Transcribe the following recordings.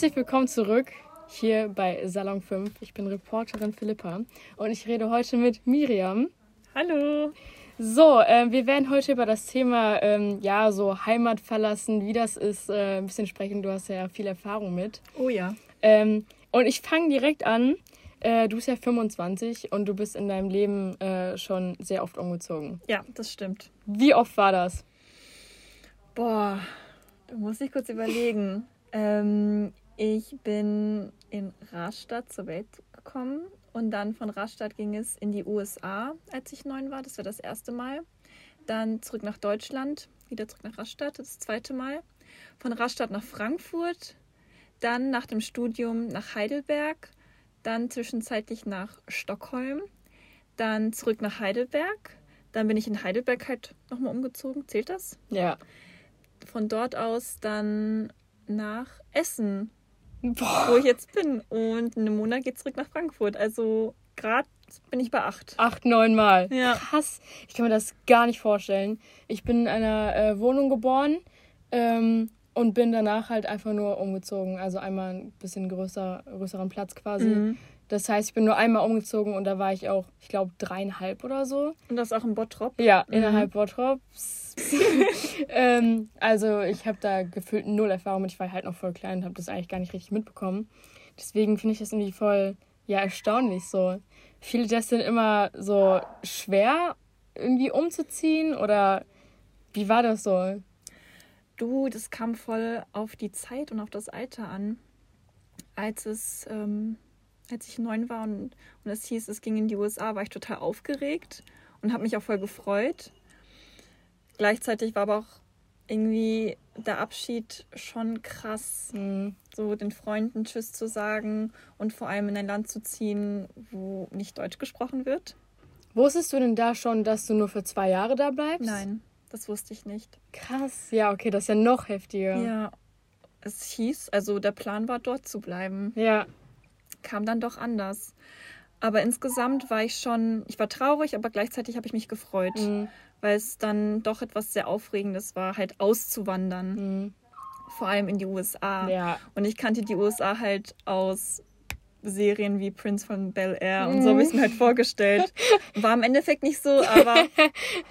Herzlich willkommen zurück hier bei Salon 5. Ich bin Reporterin Philippa und ich rede heute mit Miriam. Hallo. So, äh, wir werden heute über das Thema, ähm, ja, so Heimat verlassen, wie das ist, äh, ein bisschen sprechen. Du hast ja viel Erfahrung mit. Oh ja. Ähm, und ich fange direkt an. Äh, du bist ja 25 und du bist in deinem Leben äh, schon sehr oft umgezogen. Ja, das stimmt. Wie oft war das? Boah, da muss ich kurz überlegen. Ähm, ich bin in Rastatt zur Welt gekommen und dann von Rastatt ging es in die USA, als ich neun war. Das war das erste Mal. Dann zurück nach Deutschland, wieder zurück nach Rastatt, das zweite Mal. Von Rastatt nach Frankfurt, dann nach dem Studium nach Heidelberg, dann zwischenzeitlich nach Stockholm, dann zurück nach Heidelberg. Dann bin ich in Heidelberg halt nochmal umgezogen. Zählt das? Ja. Von dort aus dann nach Essen, Boah. wo ich jetzt bin. Und in einem Monat geht zurück nach Frankfurt. Also gerade bin ich bei acht. Acht, neun Mal. Ja. Krass. Ich kann mir das gar nicht vorstellen. Ich bin in einer äh, Wohnung geboren ähm, und bin danach halt einfach nur umgezogen. Also einmal ein bisschen größer, größeren Platz quasi. Mhm. Das heißt, ich bin nur einmal umgezogen und da war ich auch, ich glaube, dreieinhalb oder so. Und das auch in Bottrop? Ja, mhm. innerhalb Bottrops. ähm, also ich habe da gefühlt null Erfahrung mit. Ich war halt noch voll klein und habe das eigentlich gar nicht richtig mitbekommen. Deswegen finde ich das irgendwie voll, ja, erstaunlich so. Viele das sind immer so schwer irgendwie umzuziehen oder wie war das so? Du, das kam voll auf die Zeit und auf das Alter an. Als es ähm, als ich neun war und, und es hieß, es ging in die USA, war ich total aufgeregt und habe mich auch voll gefreut. Gleichzeitig war aber auch irgendwie der Abschied schon krass, mhm. so den Freunden Tschüss zu sagen und vor allem in ein Land zu ziehen, wo nicht Deutsch gesprochen wird. Wusstest du denn da schon, dass du nur für zwei Jahre da bleibst? Nein, das wusste ich nicht. Krass, ja, okay, das ist ja noch heftiger. Ja, es hieß, also der Plan war dort zu bleiben. Ja kam dann doch anders. Aber insgesamt war ich schon, ich war traurig, aber gleichzeitig habe ich mich gefreut, mhm. weil es dann doch etwas sehr Aufregendes war, halt auszuwandern. Mhm. Vor allem in die USA. Ja. Und ich kannte die USA halt aus Serien wie Prince von Bel Air und so habe ich es mir halt vorgestellt. War im Endeffekt nicht so, aber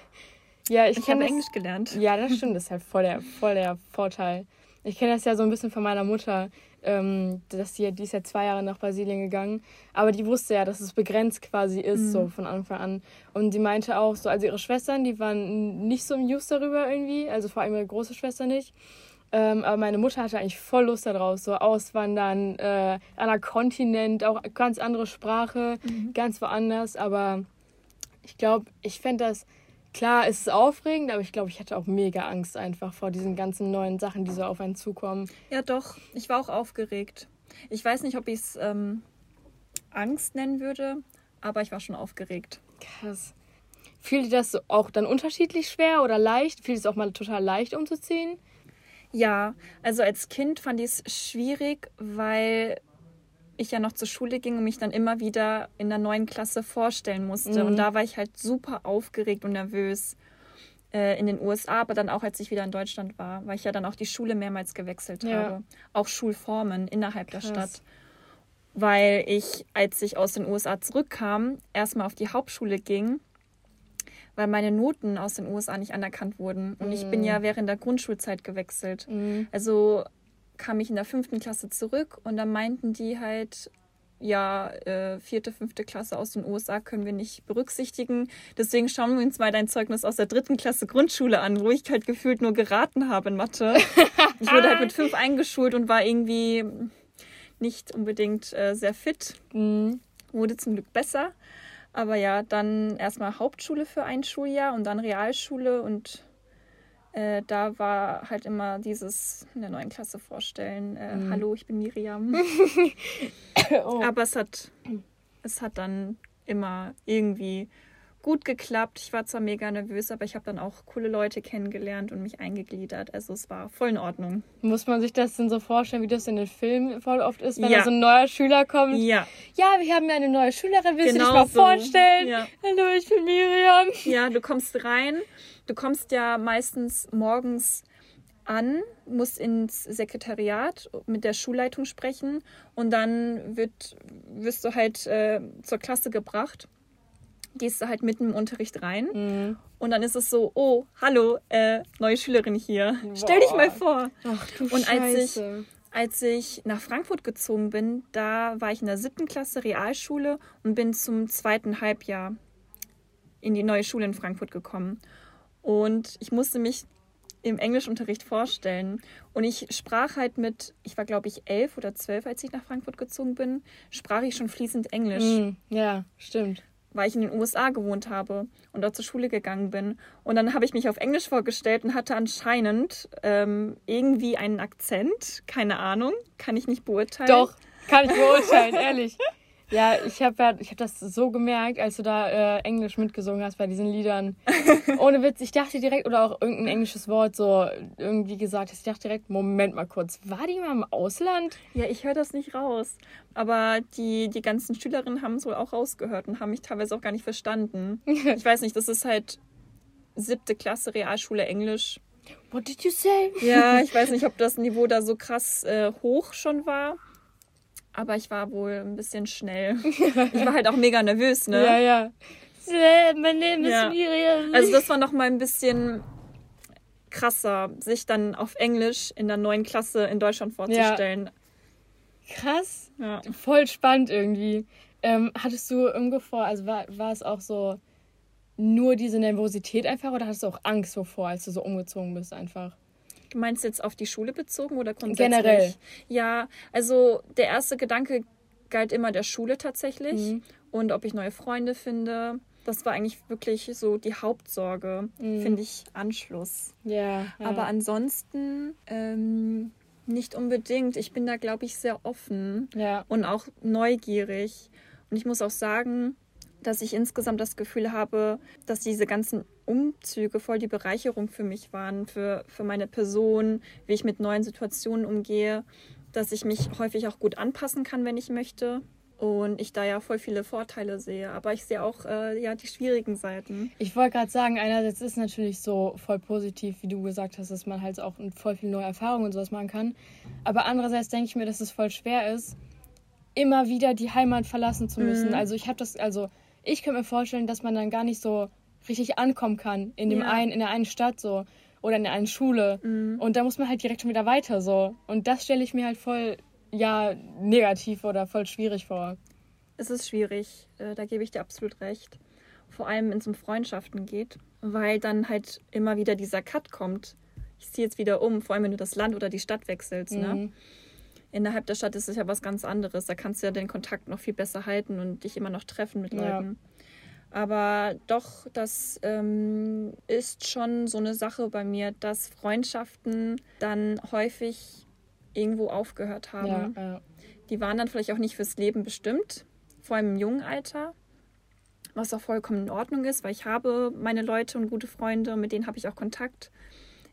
ja, ich, ich habe Englisch gelernt. Ja, das stimmt, das ist halt voll der, voll der Vorteil. Ich kenne das ja so ein bisschen von meiner Mutter ähm, dass die, die ist ja zwei Jahre nach Brasilien gegangen, aber die wusste ja, dass es begrenzt quasi ist, mhm. so von Anfang an. Und sie meinte auch, so, also ihre Schwestern, die waren nicht so im Use darüber irgendwie, also vor allem ihre große Schwester nicht. Ähm, aber meine Mutter hatte eigentlich voll Lust darauf, so auswandern, äh, anderer Kontinent, auch ganz andere Sprache, mhm. ganz woanders. Aber ich glaube, ich fände das Klar, es ist aufregend, aber ich glaube, ich hatte auch mega Angst einfach vor diesen ganzen neuen Sachen, die so auf einen zukommen. Ja, doch. Ich war auch aufgeregt. Ich weiß nicht, ob ich es ähm, Angst nennen würde, aber ich war schon aufgeregt. Krass. Fiel dir das auch dann unterschiedlich schwer oder leicht? Fiel es auch mal total leicht umzuziehen? Ja, also als Kind fand ich es schwierig, weil ich ja noch zur Schule ging und mich dann immer wieder in der neuen Klasse vorstellen musste. Mhm. Und da war ich halt super aufgeregt und nervös äh, in den USA, aber dann auch, als ich wieder in Deutschland war, weil ich ja dann auch die Schule mehrmals gewechselt ja. habe. Auch Schulformen innerhalb Krass. der Stadt. Weil ich, als ich aus den USA zurückkam, erstmal auf die Hauptschule ging, weil meine Noten aus den USA nicht anerkannt wurden. Und mhm. ich bin ja mhm. während der Grundschulzeit gewechselt. Mhm. Also kam ich in der fünften Klasse zurück und dann meinten die halt, ja, äh, vierte, fünfte Klasse aus den USA können wir nicht berücksichtigen. Deswegen schauen wir uns mal dein Zeugnis aus der dritten Klasse Grundschule an, wo ich halt gefühlt nur geraten habe in Mathe. ich wurde halt mit fünf eingeschult und war irgendwie nicht unbedingt äh, sehr fit. Mhm. Wurde zum Glück besser. Aber ja, dann erstmal Hauptschule für ein Schuljahr und dann Realschule und äh, da war halt immer dieses in der neuen Klasse vorstellen, äh, mhm. hallo, ich bin Miriam. oh. Aber es hat, es hat dann immer irgendwie gut geklappt. Ich war zwar mega nervös, aber ich habe dann auch coole Leute kennengelernt und mich eingegliedert. Also es war voll in Ordnung. Muss man sich das denn so vorstellen, wie das in den Filmen voll oft ist, wenn ja. da so ein neuer Schüler kommt? Ja. Ja, wir haben ja eine neue Schülerin, willst genau du dich mal so. vorstellen? Ja. Hallo, ich bin Miriam. Ja, du kommst rein Du kommst ja meistens morgens an, musst ins Sekretariat mit der Schulleitung sprechen und dann wird, wirst du halt äh, zur Klasse gebracht. Gehst du halt mitten im Unterricht rein Mhm. und dann ist es so, oh, hallo, äh, neue Schülerin hier. Stell dich mal vor. Ach du Und als ich, Scheiße. als ich nach Frankfurt gezogen bin, da war ich in der siebten Klasse Realschule und bin zum zweiten Halbjahr in die neue Schule in Frankfurt gekommen. Und ich musste mich im Englischunterricht vorstellen. Und ich sprach halt mit, ich war glaube ich elf oder zwölf, als ich nach Frankfurt gezogen bin, sprach ich schon fließend Englisch, Mhm. Ja, stimmt. weil ich in den USA gewohnt habe und dort zur Schule gegangen bin. Und dann habe ich mich auf Englisch vorgestellt und hatte anscheinend ähm, irgendwie einen Akzent. Keine Ahnung, kann ich nicht beurteilen. Doch, kann ich beurteilen, ehrlich. Ja, ich habe ja, ich habe das so gemerkt, als du da äh, Englisch mitgesungen hast bei diesen Liedern. Ohne Witz, ich dachte direkt, oder auch irgendein englisches Wort so irgendwie gesagt hast, ich dachte direkt, Moment mal kurz, war die mal im Ausland? Ja, ich höre das nicht raus. Aber die, die ganzen Schülerinnen haben es wohl auch rausgehört und haben mich teilweise auch gar nicht verstanden. Ich weiß nicht, das ist halt siebte Klasse Realschule Englisch. What did you say? Ja, ich weiß nicht, ob das Niveau da so krass äh, hoch schon war. Aber ich war wohl ein bisschen schnell. Ich war halt auch mega nervös, ne? Ja, ja. Mein Name ist Ja. Miriam. Also das war noch mal ein bisschen krasser, sich dann auf Englisch in der neuen Klasse in Deutschland vorzustellen. krass. Ja. Voll spannend irgendwie. Ähm, hattest du irgendwo vor, also war, war es auch so nur diese Nervosität einfach oder hattest du auch Angst wovor, als du so umgezogen bist einfach? Du meinst jetzt auf die Schule bezogen oder grundsätzlich? Generell. Ja, also der erste Gedanke galt immer der Schule tatsächlich Mhm. und ob ich neue Freunde finde. Das war eigentlich wirklich so die Hauptsorge, Mhm. finde ich, Anschluss. Ja. ja. Aber ansonsten ähm, nicht unbedingt. Ich bin da, glaube ich, sehr offen ja. und auch neugierig. Und ich muss auch sagen, dass ich insgesamt das Gefühl habe, dass diese ganzen Umzüge voll die Bereicherung für mich waren, für, für meine Person, wie ich mit neuen Situationen umgehe, dass ich mich häufig auch gut anpassen kann, wenn ich möchte. Und ich da ja voll viele Vorteile sehe. Aber ich sehe auch äh, ja die schwierigen Seiten. Ich wollte gerade sagen, einerseits ist natürlich so voll positiv, wie du gesagt hast, dass man halt auch voll viel neue Erfahrungen und sowas machen kann. Aber andererseits denke ich mir, dass es voll schwer ist, immer wieder die Heimat verlassen zu müssen. Mhm. Also ich habe das, also ich könnte mir vorstellen, dass man dann gar nicht so richtig ankommen kann in dem Ja. einen, in der einen Stadt so oder in der einen Schule. Mhm. Und da muss man halt direkt schon wieder weiter so. Und das stelle ich mir halt voll, ja, negativ oder voll schwierig vor. Es ist schwierig, äh, da gebe ich dir absolut recht. Vor allem, wenn es um Freundschaften geht, weil dann halt immer wieder dieser Cut kommt. Ich ziehe jetzt wieder um, vor allem wenn du das Land oder die Stadt wechselst. Ne? Innerhalb der Stadt ist es ja was ganz anderes. Da kannst du ja den Kontakt noch viel besser halten und dich immer noch treffen mit Ja. Leuten. Aber doch, das ähm, ist schon so eine Sache bei mir, dass Freundschaften dann häufig irgendwo aufgehört haben. Ja, ja. Die waren dann vielleicht auch nicht fürs Leben bestimmt, vor allem im jungen Alter, was auch vollkommen in Ordnung ist, weil ich habe meine Leute und gute Freunde, mit denen habe ich auch Kontakt,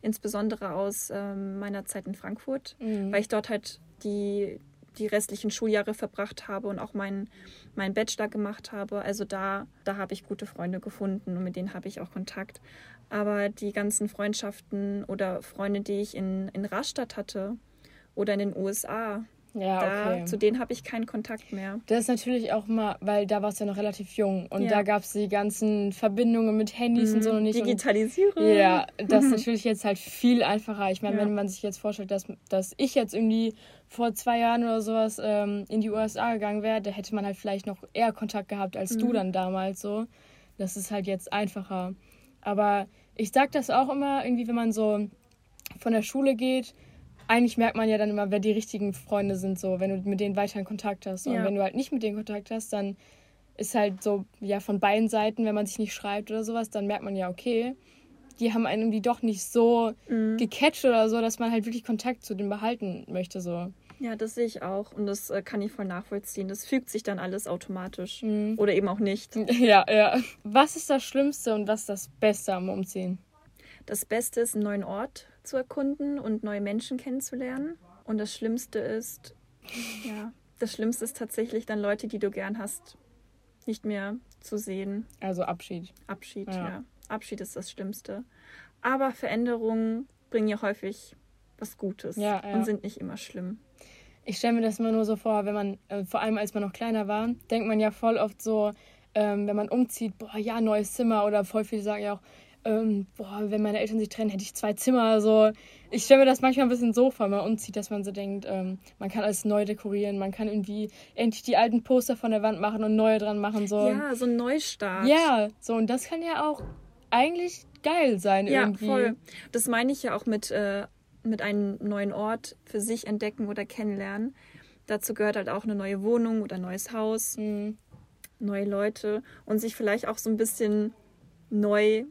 insbesondere aus ähm, meiner Zeit in Frankfurt, Mhm. weil ich dort halt die, die restlichen Schuljahre verbracht habe und auch meinen meinen Bachelor gemacht habe. Also da, da habe ich gute Freunde gefunden und mit denen habe ich auch Kontakt. Aber die ganzen Freundschaften oder Freunde, die ich in, in Rastatt hatte oder in den USA, Ja, da, okay. zu denen habe ich keinen Kontakt mehr. Das ist natürlich auch mal, weil da warst du ja noch relativ jung und Ja. da gab es die ganzen Verbindungen mit Handys und so noch nicht. Und, Digitalisierung. ja, das ist natürlich jetzt halt viel einfacher. Ich meine, Ja. wenn man sich jetzt vorstellt, dass, dass ich jetzt irgendwie vor zwei Jahren oder sowas ähm, in die USA gegangen wäre, da hätte man halt vielleicht noch eher Kontakt gehabt als du dann damals so. Das ist halt jetzt einfacher. Aber ich sag das auch immer irgendwie, wenn man so von der Schule geht, eigentlich merkt man ja dann immer, wer die richtigen Freunde sind, so, wenn du mit denen weiter in Kontakt hast. Und Ja. wenn du halt nicht mit denen Kontakt hast, dann ist halt so, ja, von beiden Seiten, wenn man sich nicht schreibt oder sowas, dann merkt man ja, okay, die haben einen irgendwie doch nicht so Mhm. gecatcht oder so, dass man halt wirklich Kontakt zu denen behalten möchte, so. Ja, das sehe ich auch und das äh, kann ich voll nachvollziehen. Das fügt sich dann alles automatisch Mhm. oder eben auch nicht. Ja, ja. Was ist das Schlimmste und was ist das Beste am Umziehen? Das Beste ist, einen neuen Ort zu erkunden und neue Menschen kennenzulernen. Und das Schlimmste ist, ja, das Schlimmste ist tatsächlich dann Leute, die du gern hast, nicht mehr zu sehen. Also Abschied. Abschied, Ja. ja. Abschied ist das Schlimmste. Aber Veränderungen bringen ja häufig was Gutes ja, ja. und sind nicht immer schlimm. Ich stelle mir das immer nur so vor, wenn man, äh, vor allem als man noch kleiner war, denkt man ja voll oft so, ähm, wenn man umzieht, boah, ja, neues Zimmer oder voll viele sagen ja auch, ähm, boah, wenn meine Eltern sich trennen, hätte ich zwei Zimmer. So. Ich stelle mir das manchmal ein bisschen so vor, wenn man umzieht, dass man so denkt, ähm, man kann alles neu dekorieren, man kann irgendwie endlich die alten Poster von der Wand machen und neue dran machen. So. Ja, so ein Neustart. Ja, so und das kann ja auch eigentlich geil sein ja, irgendwie. voll. Das meine ich ja auch mit, äh, mit einem neuen Ort für sich entdecken oder kennenlernen. Dazu gehört halt auch eine neue Wohnung oder ein neues Haus, mhm. neue Leute und sich vielleicht auch so ein bisschen neu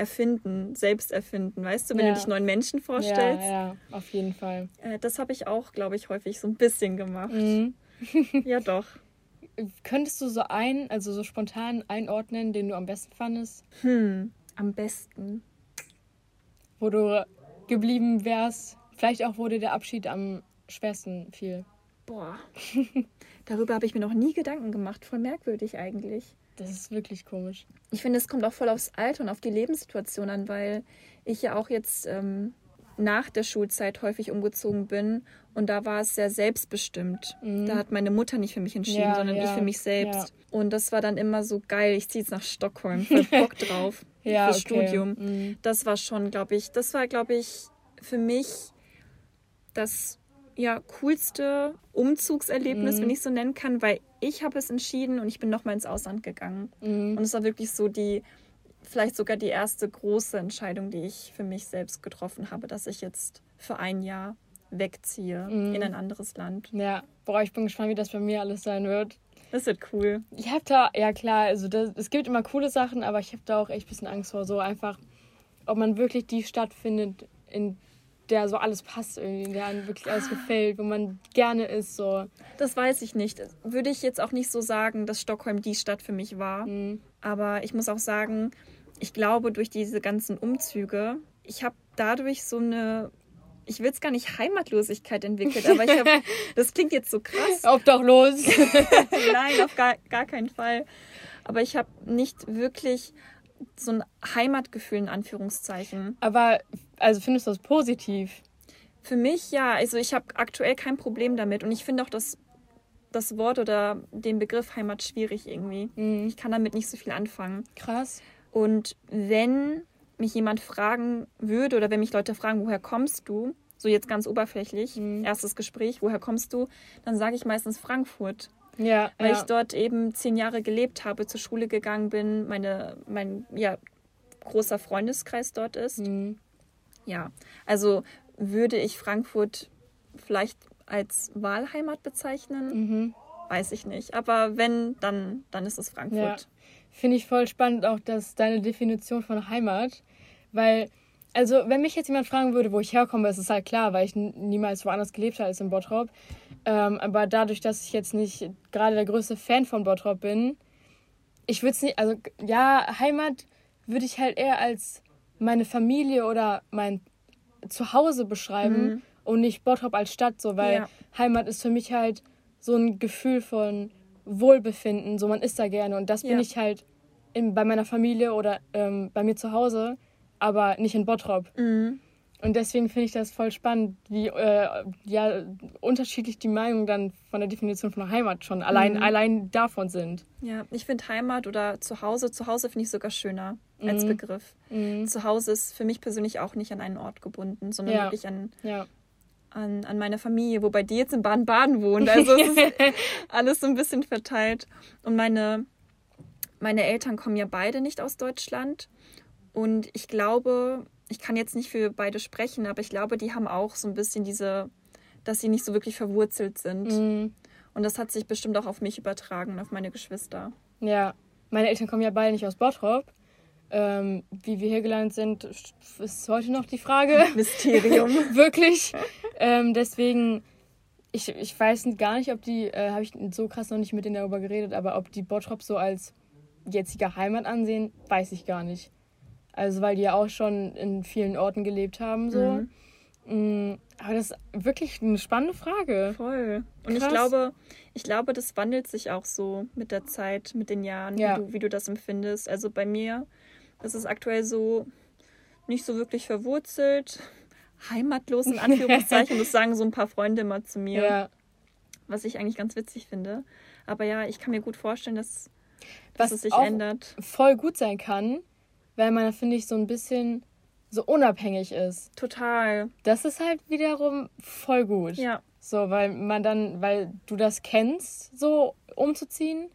erfinden, selbst erfinden, weißt du, wenn ja. du dich neuen Menschen vorstellst. Ja, ja, auf jeden Fall. Äh, das habe ich auch, glaube ich, häufig so ein bisschen gemacht. Mhm. ja, doch. Könntest du so ein, also so spontan einordnen, den du am besten fandest? Hm, am besten. Wo du geblieben wärst, vielleicht auch, wo dir der Abschied am schwersten fiel. Boah. Darüber habe ich mir noch nie Gedanken gemacht. Voll merkwürdig eigentlich. Das ist wirklich komisch. Ich finde, es kommt auch voll aufs Alter und auf die Lebenssituation an, weil ich ja auch jetzt ähm, nach der Schulzeit häufig umgezogen bin und da war es sehr selbstbestimmt. Mhm. Da hat meine Mutter nicht für mich entschieden, ja, sondern ja, ich für mich selbst. Ja. Und das war dann immer so geil. Ich ziehe jetzt nach Stockholm, voll Bock drauf ja, fürs okay. Studium. Mhm. Das war schon, glaube ich, das war, glaube ich, für mich das ja, coolste Umzugserlebnis, mhm. wenn ich so nennen kann, weil ich habe es entschieden und ich bin nochmal ins Ausland gegangen. Mhm. Und es war wirklich so die, vielleicht sogar die erste große Entscheidung, die ich für mich selbst getroffen habe, dass ich jetzt für ein Jahr wegziehe mhm. in ein anderes Land. Ja, boah, ich bin gespannt, wie das bei mir alles sein wird. Das wird cool. Ich habe da, ja klar, also das, es gibt immer coole Sachen, aber ich habe da auch echt ein bisschen Angst vor, so einfach, ob man wirklich die Stadt findet, in der so alles passt irgendwie, der einem wirklich alles gefällt, wo man gerne ist. So. Das weiß ich nicht. Würde ich jetzt auch nicht so sagen, dass Stockholm die Stadt für mich war. Mhm. Aber ich muss auch sagen, ich glaube, durch diese ganzen Umzüge, ich habe dadurch so eine ich will es gar nicht Heimatlosigkeit entwickelt, aber ich habe, das klingt jetzt so krass. Obdachlos. Nein, auf gar, gar keinen Fall. Aber ich habe nicht wirklich so ein Heimatgefühl in Anführungszeichen. Aber also findest du das positiv? Für mich ja. Also ich habe aktuell kein Problem damit und ich finde auch das, das Wort oder den Begriff Heimat schwierig irgendwie. Mhm. Ich kann damit nicht so viel anfangen. Krass. Und wenn mich jemand fragen würde oder wenn mich Leute fragen, woher kommst du? So jetzt ganz oberflächlich, mhm. erstes Gespräch, woher kommst du? Dann sage ich meistens Frankfurt. Ja, weil ja. ich dort eben zehn Jahre gelebt habe, zur Schule gegangen bin, meine, mein ja, großer Freundeskreis dort ist. Mhm. Ja, also würde ich Frankfurt vielleicht als Wahlheimat bezeichnen? Mhm. Weiß ich nicht. Aber wenn, dann, dann ist es Frankfurt. Ja. Finde ich voll spannend auch, dass deine Definition von Heimat, weil, also wenn mich jetzt jemand fragen würde, wo ich herkomme, ist es halt klar, weil ich niemals woanders gelebt habe als in Bottrop. Ähm, aber dadurch, dass ich jetzt nicht gerade der größte Fan von Bottrop bin, ich würde es nicht, also ja, Heimat würde ich halt eher als meine Familie oder mein Zuhause beschreiben mhm. und nicht Bottrop als Stadt, so, weil ja. Heimat ist für mich halt so ein Gefühl von Wohlbefinden, so man ist da gerne und das bin ja. ich halt in, bei meiner Familie oder ähm, bei mir zu Hause, aber nicht in Bottrop. Mhm. Und deswegen finde ich das voll spannend, wie äh, ja, unterschiedlich die Meinungen dann von der Definition von Heimat schon allein, mhm. allein davon sind. Ja, ich finde Heimat oder Zuhause, Zuhause finde ich sogar schöner mhm. als Begriff. Mhm. Zuhause ist für mich persönlich auch nicht an einen Ort gebunden, sondern ja. wirklich an, ja. an, an meine Familie, wobei die jetzt in Baden-Baden wohnt. Also es ist alles so ein bisschen verteilt. Und meine, meine Eltern kommen ja beide nicht aus Deutschland. Und ich glaube, ich kann jetzt nicht für beide sprechen, aber ich glaube, die haben auch so ein bisschen diese, dass sie nicht so wirklich verwurzelt sind. Mhm. Und das hat sich bestimmt auch auf mich übertragen, auf meine Geschwister. Ja, meine Eltern kommen ja beide nicht aus Bottrop. Ähm, wie wir hier gelandet sind, ist heute noch die Frage. Mysterium. Wirklich. ähm, deswegen, ich, ich weiß gar nicht, ob die, äh, habe ich so krass noch nicht mit denen darüber geredet, aber ob die Bottrop so als jetzige Heimat ansehen, weiß ich gar nicht. Also weil die ja auch schon in vielen Orten gelebt haben. So. Mhm. Mm, aber das ist wirklich eine spannende Frage. Voll. Und Krass. ich glaube, ich glaube, das wandelt sich auch so mit der Zeit, mit den Jahren, ja. wie, du, wie du das empfindest. Also bei mir ist es aktuell so nicht so wirklich verwurzelt. heimatlos in Anführungszeichen. das sagen so ein paar Freunde immer zu mir. Ja. Was ich eigentlich ganz witzig finde. Aber ja, ich kann mir gut vorstellen, dass, dass Was es sich ändert. Voll gut sein kann, weil man, finde ich, so ein bisschen so unabhängig ist. Total. Das ist halt wiederum voll gut. Ja. So, weil man dann, weil du das kennst, so umzuziehen.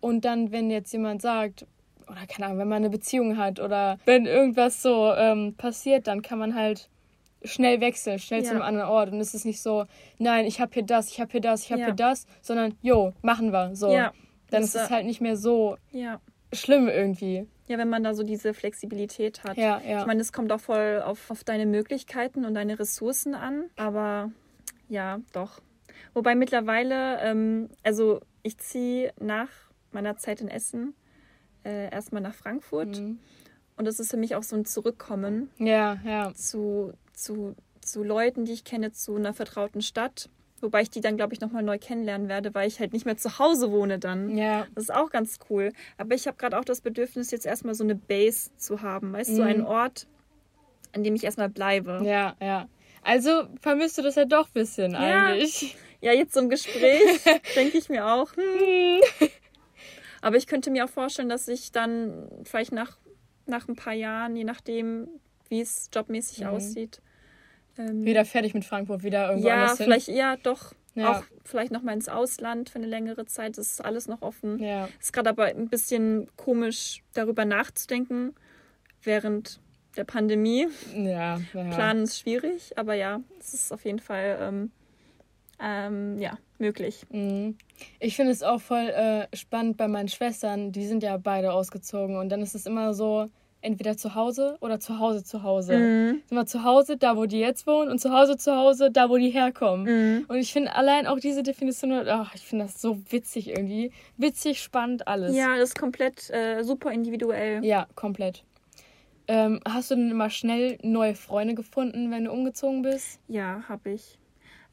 Und dann, wenn jetzt jemand sagt, oder keine Ahnung, wenn man eine Beziehung hat oder wenn irgendwas so ähm, passiert, dann kann man halt schnell wechseln, schnell ja. zu einem anderen Ort. Und es ist nicht so, nein, ich habe hier das, ich habe hier das, ich habe ja. hier das, sondern, jo, machen wir. So. Ja. Dann das ist es halt nicht mehr so ja. schlimm irgendwie. Ja, wenn man da so diese Flexibilität hat. Ja, ja. Ich meine, es kommt auch voll auf, auf deine Möglichkeiten und deine Ressourcen an. Aber ja, doch. Wobei mittlerweile, ähm, also ich ziehe nach meiner Zeit in Essen äh, erstmal nach Frankfurt. Mhm. Und das ist für mich auch so ein Zurückkommen ja, ja. Zu, zu, zu Leuten, die ich kenne, zu einer vertrauten Stadt. Wobei ich die dann, glaube ich, nochmal neu kennenlernen werde, weil ich halt nicht mehr zu Hause wohne dann. Ja. Das ist auch ganz cool. Aber ich habe gerade auch das Bedürfnis, jetzt erstmal so eine Base zu haben. Weißt du, mhm. so einen Ort, an dem ich erstmal bleibe. Ja, ja. Also vermisst du das ja doch ein bisschen ja. eigentlich. Ja, jetzt zum Gespräch denke ich mir auch. Hm. Aber ich könnte mir auch vorstellen, dass ich dann vielleicht nach, nach ein paar Jahren, je nachdem, wie es jobmäßig mhm. aussieht. Ähm, wieder fertig mit Frankfurt, wieder irgendwo Ja, vielleicht, ja, doch. Ja. Auch vielleicht noch mal ins Ausland für eine längere Zeit. Das ist alles noch offen. Ja. Ist gerade aber ein bisschen komisch, darüber nachzudenken, während der Pandemie. Ja, ja. Planen ist schwierig, aber ja, es ist auf jeden Fall ähm, ähm, ja, möglich. Mhm. Ich finde es auch voll äh, spannend bei meinen Schwestern, die sind ja beide ausgezogen und dann ist es immer so, entweder zu Hause oder zu Hause zu Hause. Mhm. Sind wir zu Hause, da wo die jetzt wohnen und zu Hause zu Hause, da wo die herkommen. Mhm. Und ich finde allein auch diese Definition, ach, ich finde das so witzig irgendwie. Witzig, spannend, alles. Ja, das ist komplett äh, super individuell. Ja, komplett. Ähm, hast du denn immer schnell neue Freunde gefunden, wenn du umgezogen bist? Ja, habe ich.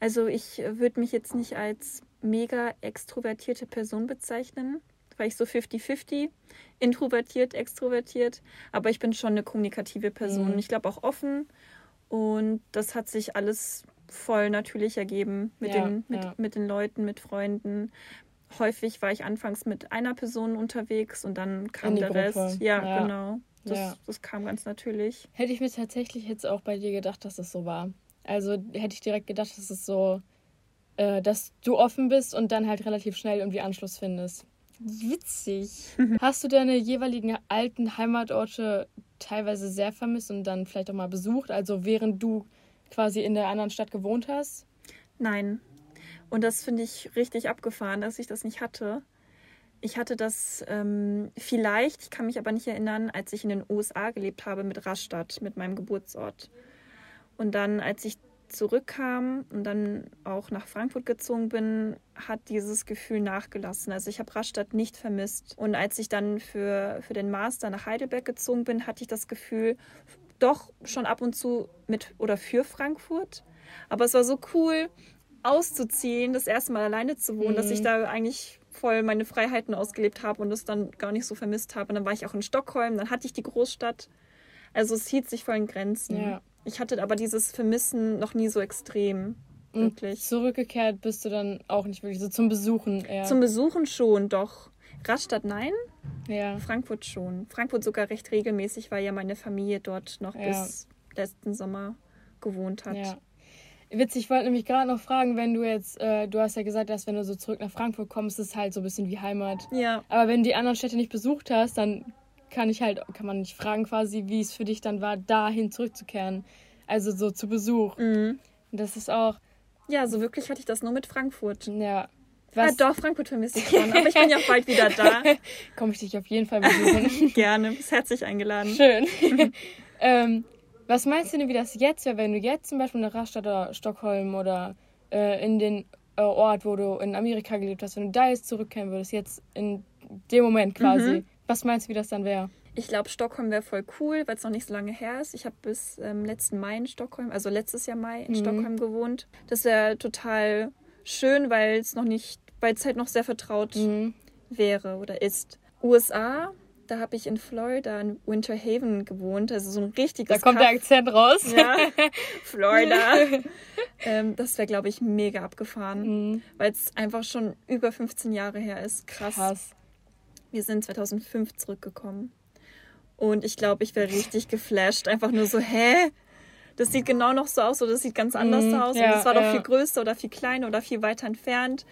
Also ich würde mich jetzt nicht als mega extrovertierte Person bezeichnen, weil ich so 50-50, introvertiert, extrovertiert, aber ich bin schon eine kommunikative Person. Mhm. Ich glaube auch offen und das hat sich alles voll natürlich ergeben mit, ja, den, mit, ja. mit den Leuten, mit Freunden. Häufig war ich anfangs mit einer Person unterwegs und dann kam der Gruppe. Rest. Ja, ja, genau. Das, das kam ganz natürlich. Hätte ich mir tatsächlich jetzt auch bei dir gedacht, dass das so war. Also hätte ich direkt gedacht, dass es so, äh, dass du offen bist und dann halt relativ schnell irgendwie Anschluss findest. Witzig. Hast du deine jeweiligen alten Heimatorte teilweise sehr vermisst und dann vielleicht auch mal besucht? Also während du quasi in der anderen Stadt gewohnt hast? Nein. Und das finde ich richtig abgefahren, dass ich das nicht hatte. Ich hatte das ähm, vielleicht, ich kann mich aber nicht erinnern, als ich in den USA gelebt habe mit Rastatt, mit meinem Geburtsort. Und dann, als ich zurückkam und dann auch nach Frankfurt gezogen bin, hat dieses Gefühl nachgelassen. Also ich habe Rastatt nicht vermisst. Und als ich dann für, für den Master nach Heidelberg gezogen bin, hatte ich das Gefühl, doch schon ab und zu mit oder für Frankfurt. Aber es war so cool, auszuziehen, das erste Mal alleine zu wohnen, mhm. dass ich mhm. da eigentlich voll meine Freiheiten ausgelebt habe und es dann gar nicht so vermisst habe. Und dann war ich auch in Stockholm, dann hatte ich die Großstadt. Also es hielt sich voll in Grenzen. Ja. Ich hatte aber dieses Vermissen noch nie so extrem. Wirklich. Und zurückgekehrt bist du dann auch nicht wirklich so zum Besuchen eher. Zum Besuchen schon, doch. Rastatt nein. Ja. Frankfurt schon. Frankfurt sogar recht regelmäßig, weil ja meine Familie dort noch ja. bis letzten Sommer gewohnt hat. Ja. Witzig, ich wollte nämlich gerade noch fragen, wenn du jetzt, äh, du hast ja gesagt, dass wenn du so zurück nach Frankfurt kommst, ist es halt so ein bisschen wie Heimat. Ja. Aber wenn du die anderen Städte nicht besucht hast, dann kann ich halt, kann man nicht fragen quasi, wie es für dich dann war, dahin zurückzukehren. Also so zu Besuch. Mhm. Das ist auch. Ja, so wirklich hatte ich das nur mit Frankfurt. Ja. Was? Ja, doch, Frankfurt vermisse ich schon, aber ich bin ja bald wieder da. Komme ich dich auf jeden Fall besuchen. Gerne, bist herzlich eingeladen. Schön. ähm, was meinst du denn, wie das jetzt wäre, wenn du jetzt zum Beispiel nach Rastatt oder Stockholm oder äh, in den äh, Ort, wo du in Amerika gelebt hast, wenn du da jetzt zurückkehren würdest, jetzt in dem Moment quasi, mhm. Was meinst du, wie das dann wäre? Ich glaube, Stockholm wäre voll cool, weil es noch nicht so lange her ist. Ich habe bis ähm, letzten Mai in Stockholm, also letztes Jahr Mai in mhm. Stockholm gewohnt. Das wäre total schön, weil es noch nicht, weil es halt noch sehr vertraut mhm. wäre oder ist. USA da habe ich in Florida in Winter Haven gewohnt, also so ein richtiges. Da kommt Kaff. der Akzent raus. Ja, Florida. ähm, das wäre, glaube ich, mega abgefahren, mhm. weil es einfach schon über 15 Jahre her ist. Krass. Krass. Wir sind 2005 zurückgekommen. Und ich glaube, ich wäre richtig geflasht. Einfach nur so, hä? Das sieht genau noch so aus oder das sieht ganz anders mhm, aus. Ja, und das war ja. doch viel größer oder viel kleiner oder viel weiter entfernt.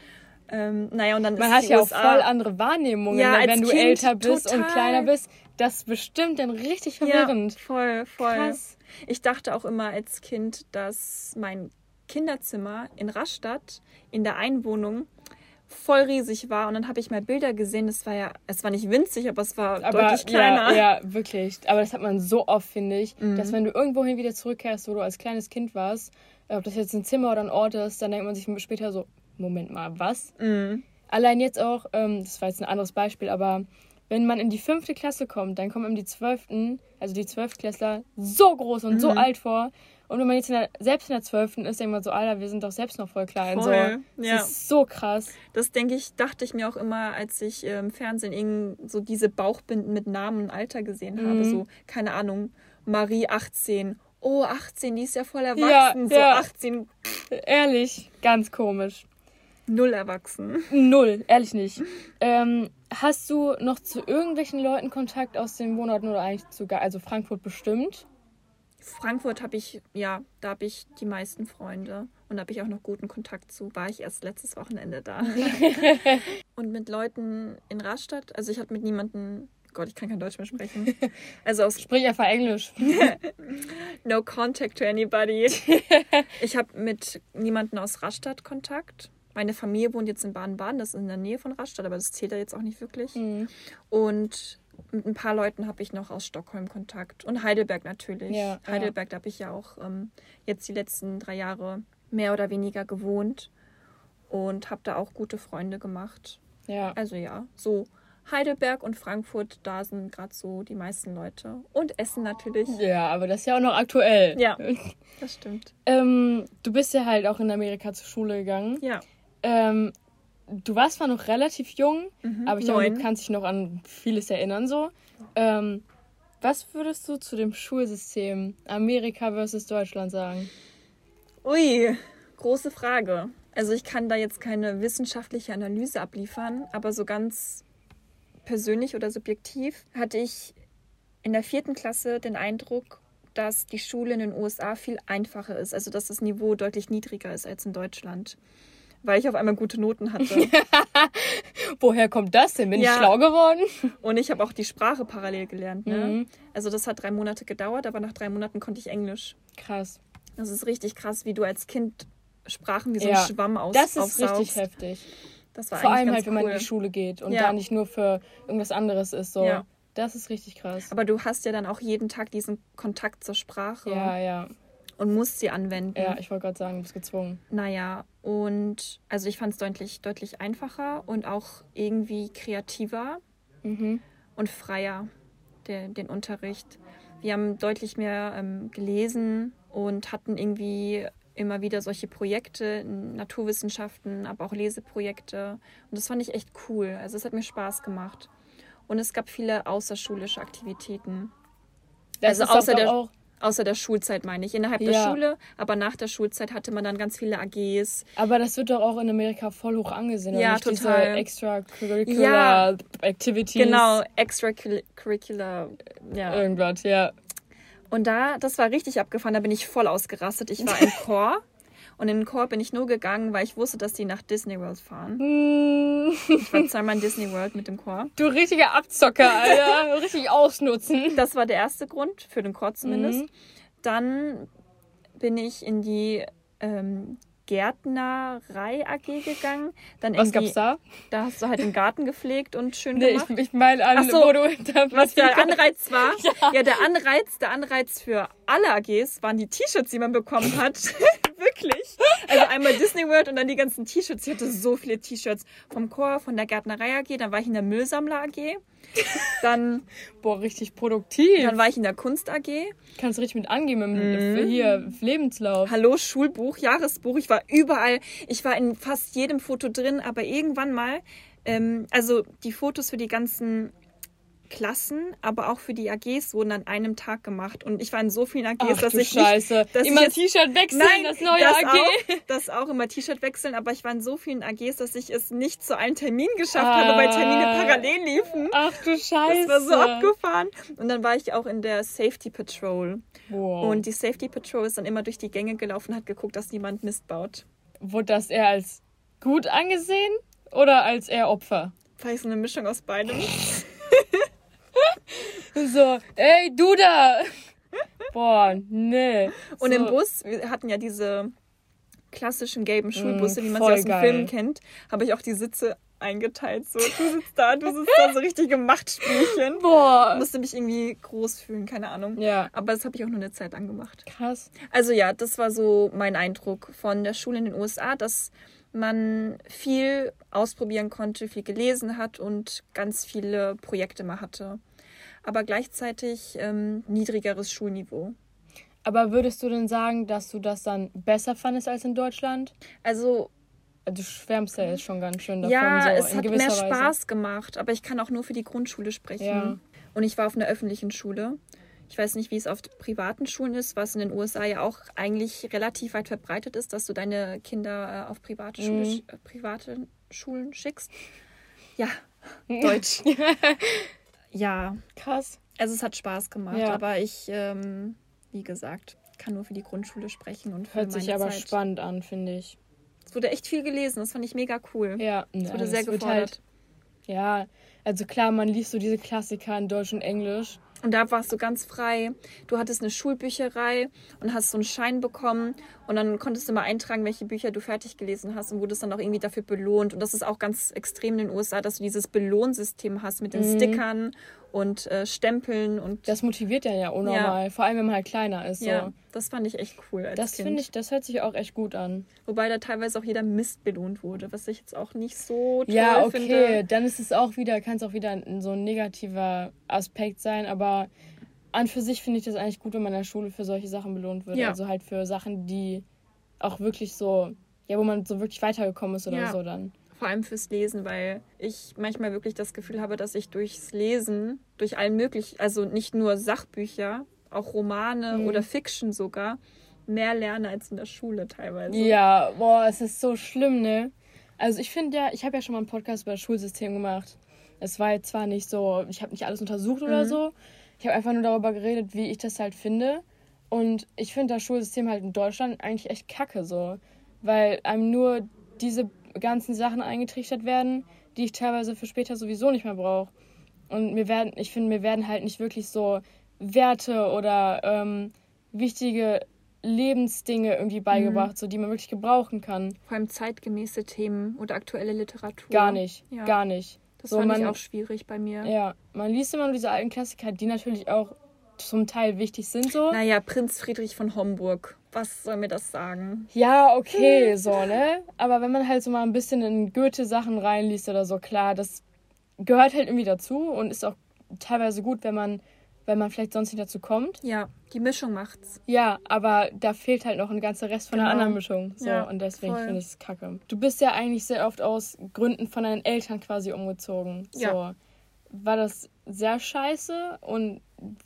Ähm, naja, und dann Man hat ja USA, auch voll andere Wahrnehmungen, ja, ne? wenn du kind älter bist total. und kleiner bist. Das ist bestimmt dann richtig verwirrend. Ja, voll, voll. Krass. Ich dachte auch immer als Kind, dass mein Kinderzimmer in Rastatt in der Einwohnung voll riesig war und dann habe ich mal Bilder gesehen, das war ja, es war nicht winzig, aber es war aber, deutlich kleiner. Ja, ja, wirklich. Aber das hat man so oft, finde ich, mhm. dass wenn du irgendwohin wieder zurückkehrst, wo du als kleines Kind warst, ob das jetzt ein Zimmer oder ein Ort ist, dann denkt man sich später so, Moment mal, was? Mhm. Allein jetzt auch, ähm, das war jetzt ein anderes Beispiel, aber wenn man in die fünfte Klasse kommt, dann kommen die zwölften, also die Zwölftklässler, so groß und mhm. so alt vor. Und wenn man jetzt in der, selbst in der zwölften ist, denkt man so, Alter, wir sind doch selbst noch voll klein. Voll, so. Das ja. ist so krass. Das denke ich, dachte ich mir auch immer, als ich im Fernsehen irgend so diese Bauchbinden mit Namen und Alter gesehen mhm. habe. So, keine Ahnung, Marie 18. Oh, 18, die ist ja voll erwachsen. Ja, so ja. 18. Ehrlich, ganz komisch. Null erwachsen. Null, ehrlich nicht. Ähm, hast du noch zu irgendwelchen Leuten Kontakt aus den Monaten oder eigentlich sogar, also Frankfurt bestimmt? Frankfurt habe ich, ja, da habe ich die meisten Freunde und da habe ich auch noch guten Kontakt zu. War ich erst letztes Wochenende da. und mit Leuten in Rastatt, also ich habe mit niemandem, Gott, ich kann kein Deutsch mehr sprechen. Also aus Sprich einfach Englisch. no contact to anybody. ich habe mit niemandem aus Rastatt Kontakt. Meine Familie wohnt jetzt in Baden-Baden, das ist in der Nähe von Rastatt, aber das zählt ja jetzt auch nicht wirklich. Mhm. Und mit ein paar Leuten habe ich noch aus Stockholm Kontakt. Und Heidelberg natürlich. Ja, Heidelberg, ja. da habe ich ja auch ähm, jetzt die letzten drei Jahre mehr oder weniger gewohnt und habe da auch gute Freunde gemacht. Ja. Also ja, so Heidelberg und Frankfurt, da sind gerade so die meisten Leute. Und Essen natürlich. Ja, aber das ist ja auch noch aktuell. Ja, das stimmt. ähm, du bist ja halt auch in Amerika zur Schule gegangen. Ja. Ähm, du warst zwar noch relativ jung, mhm, aber ich glaube, du kannst dich noch an vieles erinnern so. Ähm, was würdest du zu dem Schulsystem Amerika versus Deutschland sagen? Ui, große Frage. Also ich kann da jetzt keine wissenschaftliche Analyse abliefern, aber so ganz persönlich oder subjektiv hatte ich in der vierten Klasse den Eindruck, dass die Schule in den USA viel einfacher ist, also dass das Niveau deutlich niedriger ist als in Deutschland weil ich auf einmal gute Noten hatte. Woher kommt das denn? Bin ja. ich schlau geworden? Und ich habe auch die Sprache parallel gelernt. Ne? Mhm. Also das hat drei Monate gedauert, aber nach drei Monaten konnte ich Englisch. Krass. Das ist richtig krass, wie du als Kind Sprachen wie so ein ja. Schwamm aus Das ist aufsaugst. richtig heftig. Das war Vor allem halt, wenn man in die Schule geht und ja. da nicht nur für irgendwas anderes ist. So. Ja. Das ist richtig krass. Aber du hast ja dann auch jeden Tag diesen Kontakt zur Sprache. Ja, ja und musst sie anwenden. Ja, ich wollte gerade sagen, du bist gezwungen. Naja, und also ich fand es deutlich, deutlich einfacher und auch irgendwie kreativer mhm. und freier, der, den Unterricht. Wir haben deutlich mehr ähm, gelesen und hatten irgendwie immer wieder solche Projekte in Naturwissenschaften, aber auch Leseprojekte. Und das fand ich echt cool. Also es hat mir Spaß gemacht. Und es gab viele außerschulische Aktivitäten. Das also außer der auch Außer der Schulzeit meine ich. Innerhalb ja. der Schule, aber nach der Schulzeit hatte man dann ganz viele AGs. Aber das wird doch auch in Amerika voll hoch angesehen. Ja, total. extracurricular ja, Activities. Genau, extracurricular. Ja. Irgendwas, ja. Und da, das war richtig abgefahren, da bin ich voll ausgerastet. Ich war im Chor. Und in den Chor bin ich nur gegangen, weil ich wusste, dass die nach Disney World fahren. Mm. ich war zweimal in Disney World mit dem Chor. Du richtiger Abzocker, Alter. Richtig ausnutzen. Das war der erste Grund, für den Chor zumindest. Mhm. Dann bin ich in die ähm, Gärtnerei AG gegangen. Dann was gab's da? Da hast du halt den Garten gepflegt und schön nee, gemacht. Ich, ich meine an, so, wo du was der Anreiz war. Ja. ja, der Anreiz, der Anreiz für alle AGs waren die T-Shirts, die man bekommen hat. Wirklich. Also einmal Disney World und dann die ganzen T-Shirts. Ich hatte so viele T-Shirts vom Chor, von der Gärtnerei AG, dann war ich in der Müllsammler AG. Dann. Boah, richtig produktiv. Dann war ich in der Kunst AG. Kannst du richtig mit angeben im mhm. hier Lebenslauf. Hallo, Schulbuch, Jahresbuch. Ich war überall. Ich war in fast jedem Foto drin, aber irgendwann mal, ähm, also die Fotos für die ganzen Klassen, aber auch für die AGs wurden an einem Tag gemacht. Und ich war in so vielen AGs, Ach, dass du ich Scheiße. Nicht, dass immer T-Shirt wechseln, nein, das neue das AG. Auch, das auch immer T-Shirt wechseln, aber ich war in so vielen AGs, dass ich es nicht zu einem Termin geschafft ah. habe, weil Termine parallel liefen. Ach du Scheiße. Das war so abgefahren. Und dann war ich auch in der Safety Patrol. Wow. Und die Safety Patrol ist dann immer durch die Gänge gelaufen und hat geguckt, dass niemand Mist baut. Wurde das eher als gut angesehen oder als eher Opfer? Vielleicht so eine Mischung aus beidem. So, ey, du da! Boah, nee. Und so. im Bus, wir hatten ja diese klassischen gelben Schulbusse, mm, wie man sie aus dem geil. Film kennt, habe ich auch die Sitze eingeteilt. So, du sitzt da, du sitzt da, so richtige Machtspielchen. Boah. Musste mich irgendwie groß fühlen, keine Ahnung. Ja. Aber das habe ich auch nur eine Zeit lang gemacht. Krass. Also ja, das war so mein Eindruck von der Schule in den USA, dass man viel ausprobieren konnte, viel gelesen hat und ganz viele Projekte mal hatte aber gleichzeitig ähm, niedrigeres Schulniveau. Aber würdest du denn sagen, dass du das dann besser fandest als in Deutschland? Also du schwärmst ja jetzt schon ganz schön davon. Ja, so es hat mehr Weise. Spaß gemacht, aber ich kann auch nur für die Grundschule sprechen. Ja. Und ich war auf einer öffentlichen Schule. Ich weiß nicht, wie es auf privaten Schulen ist, was in den USA ja auch eigentlich relativ weit verbreitet ist, dass du deine Kinder äh, auf private, mhm. Äh, private Schulen schickst. Ja, Deutsch. Ja. Krass. Also es hat Spaß gemacht, ja. aber ich, ähm, wie gesagt, kann nur für die Grundschule sprechen und für Hört sich aber Zeit. spannend an, finde ich. Es wurde echt viel gelesen, das fand ich mega cool. Ja, es wurde sehr gefordert. Halt, ja, also klar, man liest so diese Klassiker in Deutsch und Englisch. Und da warst du ganz frei. Du hattest eine Schulbücherei und hast so einen Schein bekommen. Und dann konntest du mal eintragen, welche Bücher du fertig gelesen hast und wurdest dann auch irgendwie dafür belohnt. Und das ist auch ganz extrem in den USA, dass du dieses Belohnsystem hast mit den mhm. Stickern und äh, Stempeln und. Das motiviert ja ja unnormal. Ja. Vor allem, wenn man halt kleiner ist. So. Ja, das fand ich echt cool. Das finde ich, das hört sich auch echt gut an. Wobei da teilweise auch jeder Mist belohnt wurde, was ich jetzt auch nicht so toll ja, okay. finde. Ja, okay, dann ist es auch wieder, kann es auch wieder so ein negativer Aspekt sein, aber an für sich finde ich das eigentlich gut, wenn man in der Schule für solche Sachen belohnt wird. Ja. Also halt für Sachen, die auch wirklich so, ja, wo man so wirklich weitergekommen ist oder ja. so dann vor allem fürs Lesen, weil ich manchmal wirklich das Gefühl habe, dass ich durchs Lesen, durch allen möglichen, also nicht nur Sachbücher, auch Romane mhm. oder Fiction sogar, mehr lerne als in der Schule teilweise. Ja, boah, es ist so schlimm, ne? Also ich finde ja, ich habe ja schon mal einen Podcast über das Schulsystem gemacht. Es war jetzt zwar nicht so, ich habe nicht alles untersucht mhm. oder so. Ich habe einfach nur darüber geredet, wie ich das halt finde. Und ich finde das Schulsystem halt in Deutschland eigentlich echt kacke so. Weil einem nur diese ganzen Sachen eingetrichtert werden, die ich teilweise für später sowieso nicht mehr brauche. Und mir werden, ich finde, mir werden halt nicht wirklich so Werte oder ähm, wichtige Lebensdinge irgendwie beigebracht, mhm. so die man wirklich gebrauchen kann. Vor allem zeitgemäße Themen oder aktuelle Literatur. Gar nicht, ja. gar nicht. Das so, fand man, ich auch schwierig bei mir. Ja, man liest immer nur diese alten Klassiker, die natürlich auch zum Teil wichtig sind so. Naja, Prinz Friedrich von Homburg. Was soll mir das sagen? Ja, okay, so, ne? Aber wenn man halt so mal ein bisschen in Goethe-Sachen reinliest oder so, klar, das gehört halt irgendwie dazu und ist auch teilweise gut, wenn man, wenn man vielleicht sonst nicht dazu kommt. Ja, die Mischung macht's. Ja, aber da fehlt halt noch ein ganzer Rest von genau. einer anderen Mischung. So, ja, und deswegen finde ich es kacke. Du bist ja eigentlich sehr oft aus Gründen von deinen Eltern quasi umgezogen. So. Ja. War das sehr scheiße und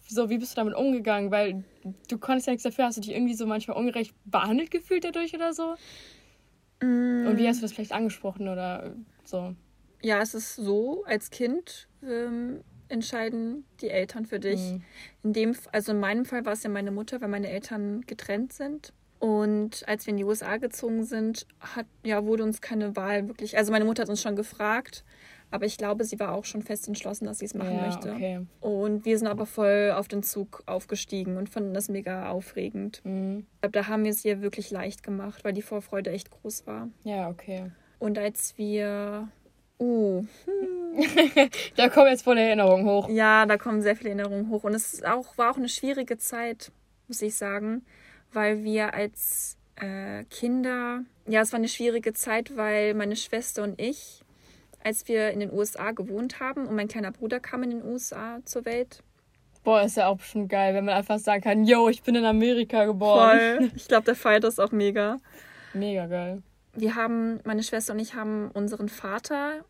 so, wie bist du damit umgegangen? Weil du konntest ja nichts dafür. Hast du dich irgendwie so manchmal ungerecht behandelt gefühlt dadurch oder so? Mm. Und wie hast du das vielleicht angesprochen oder so? Ja, es ist so, als Kind ähm, entscheiden die Eltern für dich. Mm. In dem, also in meinem Fall war es ja meine Mutter, weil meine Eltern getrennt sind. Und als wir in die USA gezogen sind, hat, ja, wurde uns keine Wahl wirklich. Also meine Mutter hat uns schon gefragt, aber ich glaube, sie war auch schon fest entschlossen, dass sie es machen ja, möchte. Okay. Und wir sind aber voll auf den Zug aufgestiegen und fanden das mega aufregend. Mhm. Ich glaube, da haben wir es ihr wirklich leicht gemacht, weil die Vorfreude echt groß war. Ja, okay. Und als wir. Uh. da kommen jetzt voll Erinnerungen hoch. Ja, da kommen sehr viele Erinnerungen hoch. Und es auch, war auch eine schwierige Zeit, muss ich sagen, weil wir als äh, Kinder. Ja, es war eine schwierige Zeit, weil meine Schwester und ich als wir in den USA gewohnt haben und mein kleiner Bruder kam in den USA zur Welt. Boah, ist ja auch schon geil, wenn man einfach sagen kann, yo, ich bin in Amerika geboren. Voll. Ich glaube, der feiert das auch mega. Mega geil. Wir haben, meine Schwester und ich haben unseren Vater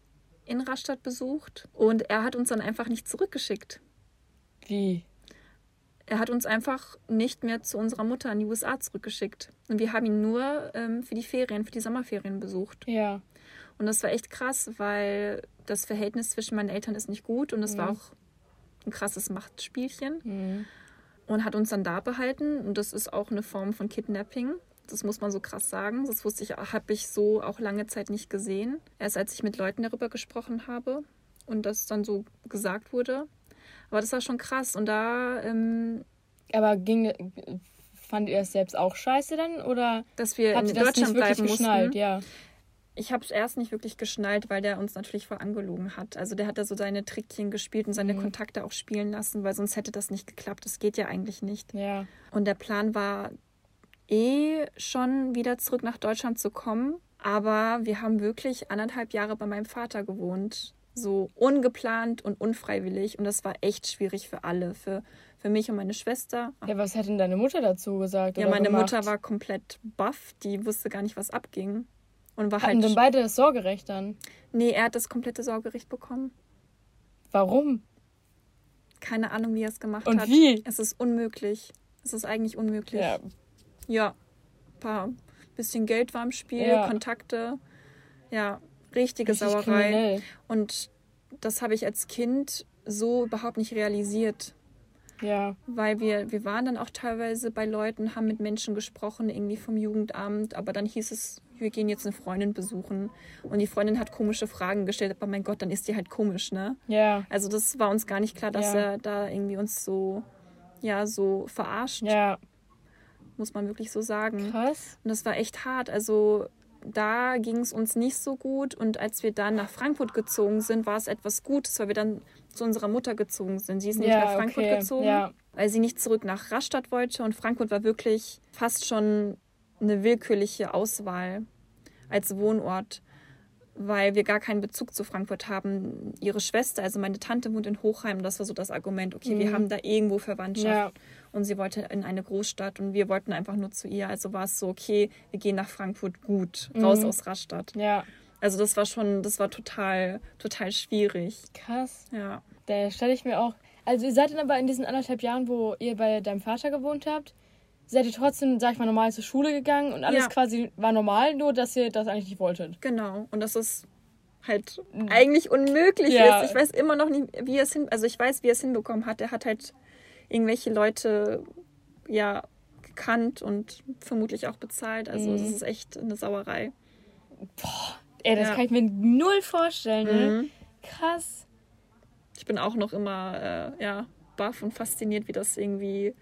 in Rastatt besucht und er hat uns dann einfach nicht zurückgeschickt. Wie? Er hat uns einfach nicht mehr zu unserer Mutter in die USA zurückgeschickt. Und wir haben ihn nur ähm, für die Ferien, für die Sommerferien besucht. Ja. Und das war echt krass, weil das Verhältnis zwischen meinen Eltern ist nicht gut und es Mhm. war auch ein krasses Machtspielchen. Mhm. Und hat uns dann da behalten. Und das ist auch eine Form von Kidnapping. Das muss man so krass sagen. Das wusste ich, habe ich so auch lange Zeit nicht gesehen. Erst als ich mit Leuten darüber gesprochen habe und das dann so gesagt wurde. Aber das war schon krass. Und da, ähm, Aber ging, fand ihr das selbst auch scheiße dann? Oder dass wir in das Deutschland bleiben mussten. Ja. Ich habe es erst nicht wirklich geschnallt, weil der uns natürlich voll angelogen hat. Also der hat da so seine Trickchen gespielt und seine Mhm. Kontakte auch spielen lassen, weil sonst hätte das nicht geklappt. Das geht ja eigentlich nicht. Ja. Und der Plan war eh schon wieder zurück nach Deutschland zu kommen. Aber wir haben wirklich anderthalb Jahre bei meinem Vater gewohnt. So ungeplant und unfreiwillig. Und das war echt schwierig für alle. Für, für mich und meine Schwester. Ja, was hat denn deine Mutter dazu gesagt? Ja, meine gemacht? Mutter war komplett baff. Die wusste gar nicht, was abging. Und war Hatten halt. denn beide das Sorgerecht dann? Nee, er hat das komplette Sorgerecht bekommen. Warum? Keine Ahnung, wie er es gemacht Und hat. wie? Es ist unmöglich. Es ist eigentlich unmöglich. Ja. Ja. Paar bisschen Geld war im Spiel, Ja. Kontakte. Ja, richtige Richtig Sauerei. kriminell. Und das habe ich als Kind so überhaupt nicht realisiert. Ja. Weil wir, wir waren dann auch teilweise bei Leuten, haben mit Menschen gesprochen, irgendwie vom Jugendamt, aber dann hieß es, wir gehen jetzt eine Freundin besuchen. Und die Freundin hat komische Fragen gestellt, aber mein Gott, dann ist die halt komisch, ne? Ja. Also das war uns gar nicht klar, dass Ja. er da irgendwie uns so, ja, so verarscht, Ja. muss man wirklich so sagen. Krass. Und das war echt hart. Also da ging es uns nicht so gut. Und als wir dann nach Frankfurt gezogen sind, war es etwas Gutes, weil wir dann zu unserer Mutter gezogen sind. Sie ist nicht Ja, nach Frankfurt okay. gezogen, Ja. weil sie nicht zurück nach Rastatt wollte. Und Frankfurt war wirklich fast schon eine willkürliche Auswahl als Wohnort, weil wir gar keinen Bezug zu Frankfurt haben. Ihre Schwester, also meine Tante, wohnt in Hochheim. Das war so das Argument. Okay, wir Mhm. haben da irgendwo Verwandtschaft Ja. und sie wollte in eine Großstadt und wir wollten einfach nur zu ihr. Also war es so, okay, wir gehen nach Frankfurt gut, raus Mhm. aus Rastatt. Ja. Also das war schon, das war total, total schwierig. Krass. Ja. Da stelle ich mir auch. Also, ihr seid dann aber in diesen anderthalb Jahren, wo ihr bei deinem Vater gewohnt habt, seid ihr trotzdem, sag ich mal, normal zur Schule gegangen und alles Ja. quasi war normal, nur dass ihr das eigentlich nicht wolltet. Genau. Und dass es halt eigentlich unmöglich Ja. ist. Ich weiß immer noch nicht, wie er es hin, also ich weiß, wie er es hinbekommen hat. Er hat halt irgendwelche Leute, ja, gekannt und vermutlich auch bezahlt. Also Mhm. das ist echt eine Sauerei. Ey, das Ja. kann ich mir null vorstellen, ne? Mhm. Krass. Ich bin auch noch immer, äh, ja, baff und fasziniert, wie das irgendwie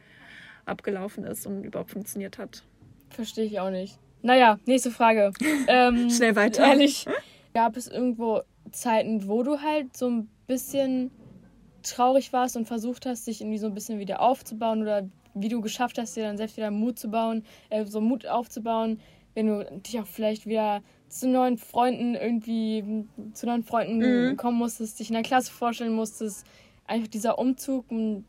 abgelaufen ist und überhaupt funktioniert hat. Verstehe ich auch nicht. Naja, nächste Frage. ähm, Schnell weiter. Ehrlich. Gab es irgendwo Zeiten, wo du halt so ein bisschen traurig warst und versucht hast, dich irgendwie so ein bisschen wieder aufzubauen oder wie du geschafft hast, dir dann selbst wieder Mut zu bauen, äh, so Mut aufzubauen, wenn du dich auch vielleicht wieder zu neuen Freunden irgendwie, zu neuen Freunden Mhm. kommen musstest, dich in der Klasse vorstellen musstest. Einfach dieser Umzug, m-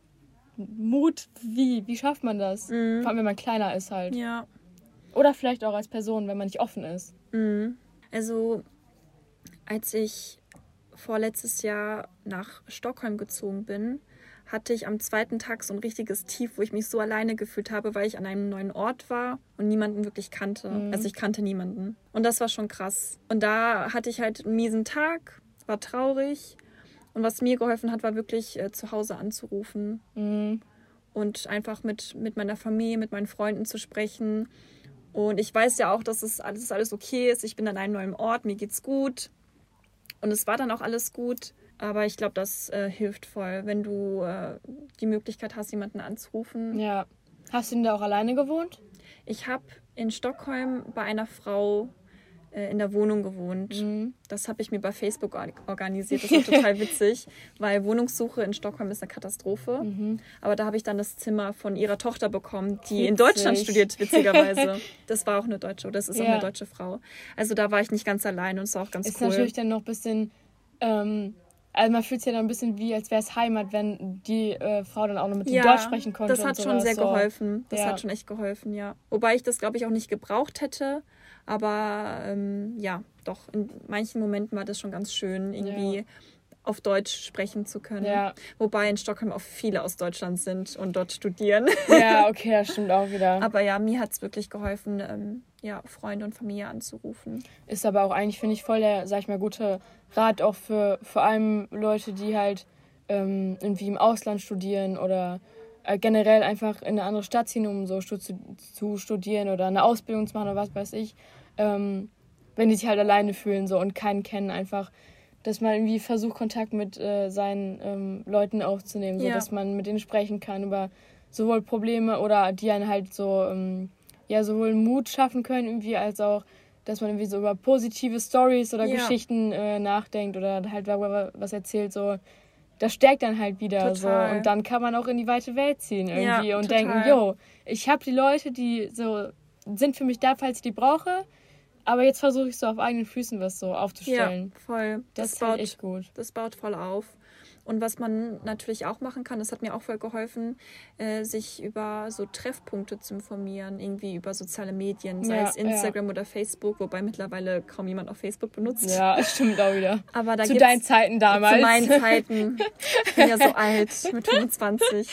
Mut, wie, wie schafft man das? Mhm. Vor allem, wenn man kleiner ist halt. Ja. Oder vielleicht auch als Person, wenn man nicht offen ist. Mhm. Also, als ich vorletztes Jahr nach Stockholm gezogen bin, hatte ich am zweiten Tag so ein richtiges Tief, wo ich mich so alleine gefühlt habe, weil ich an einem neuen Ort war und niemanden wirklich kannte. Mhm. Also ich kannte niemanden. Und das war schon krass. Und da hatte ich halt einen miesen Tag, war traurig. Und was mir geholfen hat, war wirklich äh, zu Hause anzurufen Mhm. und einfach mit, mit meiner Familie, mit meinen Freunden zu sprechen. Und ich weiß ja auch, dass es alles, alles okay ist. Ich bin an einem neuen Ort, mir geht's gut. Und es war dann auch alles gut. Aber ich glaube, das äh, hilft voll, wenn du äh, die Möglichkeit hast, jemanden anzurufen. Ja. Hast du denn da auch alleine gewohnt? Ich habe in Stockholm bei einer Frau in der Wohnung gewohnt. Mhm. Das habe ich mir bei Facebook or- organisiert. Das war total witzig, weil Wohnungssuche in Stockholm ist eine Katastrophe. Mhm. Aber da habe ich dann das Zimmer von ihrer Tochter bekommen, die in Witzig. Deutschland studiert, witzigerweise. Das war auch eine Deutsche, oder das ist auch Ja. eine deutsche Frau. Also da war ich nicht ganz allein und es war auch ganz Ist cool. natürlich dann noch ein bisschen. Ähm, also man fühlt sich ja dann ein bisschen wie, als wäre es Heimat, wenn die äh, Frau dann auch noch mit dem Deutsch sprechen konnte. das hat schon sehr so. geholfen. Das Ja. hat schon echt geholfen, ja. Wobei ich das, glaube ich, auch nicht gebraucht hätte. Aber ähm, ja, doch, in manchen Momenten war das schon ganz schön, irgendwie ja. auf Deutsch sprechen zu können. Ja. Wobei in Stockholm auch viele aus Deutschland sind und dort studieren. Ja, okay, das stimmt auch wieder. Aber ja, mir hat es wirklich geholfen, ähm, ja, Freunde und Familie anzurufen. Ist aber auch eigentlich, finde ich, voll der, sag ich mal, gute Rat auch für vor allem Leute, die halt ähm, irgendwie im Ausland studieren oder generell einfach in eine andere Stadt ziehen, um so stu zu studieren oder eine Ausbildung zu machen oder was weiß ich. Ähm, wenn die sich halt alleine fühlen so und keinen kennen, einfach, dass man irgendwie versucht, Kontakt mit äh, seinen ähm, Leuten aufzunehmen, so ja. dass man mit denen sprechen kann über sowohl Probleme oder die einen halt so, ähm, ja, sowohl Mut schaffen können, irgendwie, als auch, dass man irgendwie so über positive Stories oder ja. Geschichten äh, nachdenkt oder halt was erzählt, so das stärkt dann halt wieder total. so und dann kann man auch in die weite Welt ziehen irgendwie ja, und total. denken, yo, ich habe die Leute, die so sind für mich da, falls ich die brauche, aber jetzt versuche ich so auf eigenen Füßen was so aufzustellen. Ja, voll. Das, das baut halt echt gut. Das baut voll auf. Und was man natürlich auch machen kann, das hat mir auch voll geholfen, äh, sich über so Treffpunkte zu informieren, irgendwie über soziale Medien, sei ja, es Instagram ja. oder Facebook, wobei mittlerweile kaum jemand auf Facebook benutzt. Ja, stimmt auch wieder. Aber da zu deinen Zeiten damals. Zu meinen Zeiten. Ich bin ja so alt, mit 25.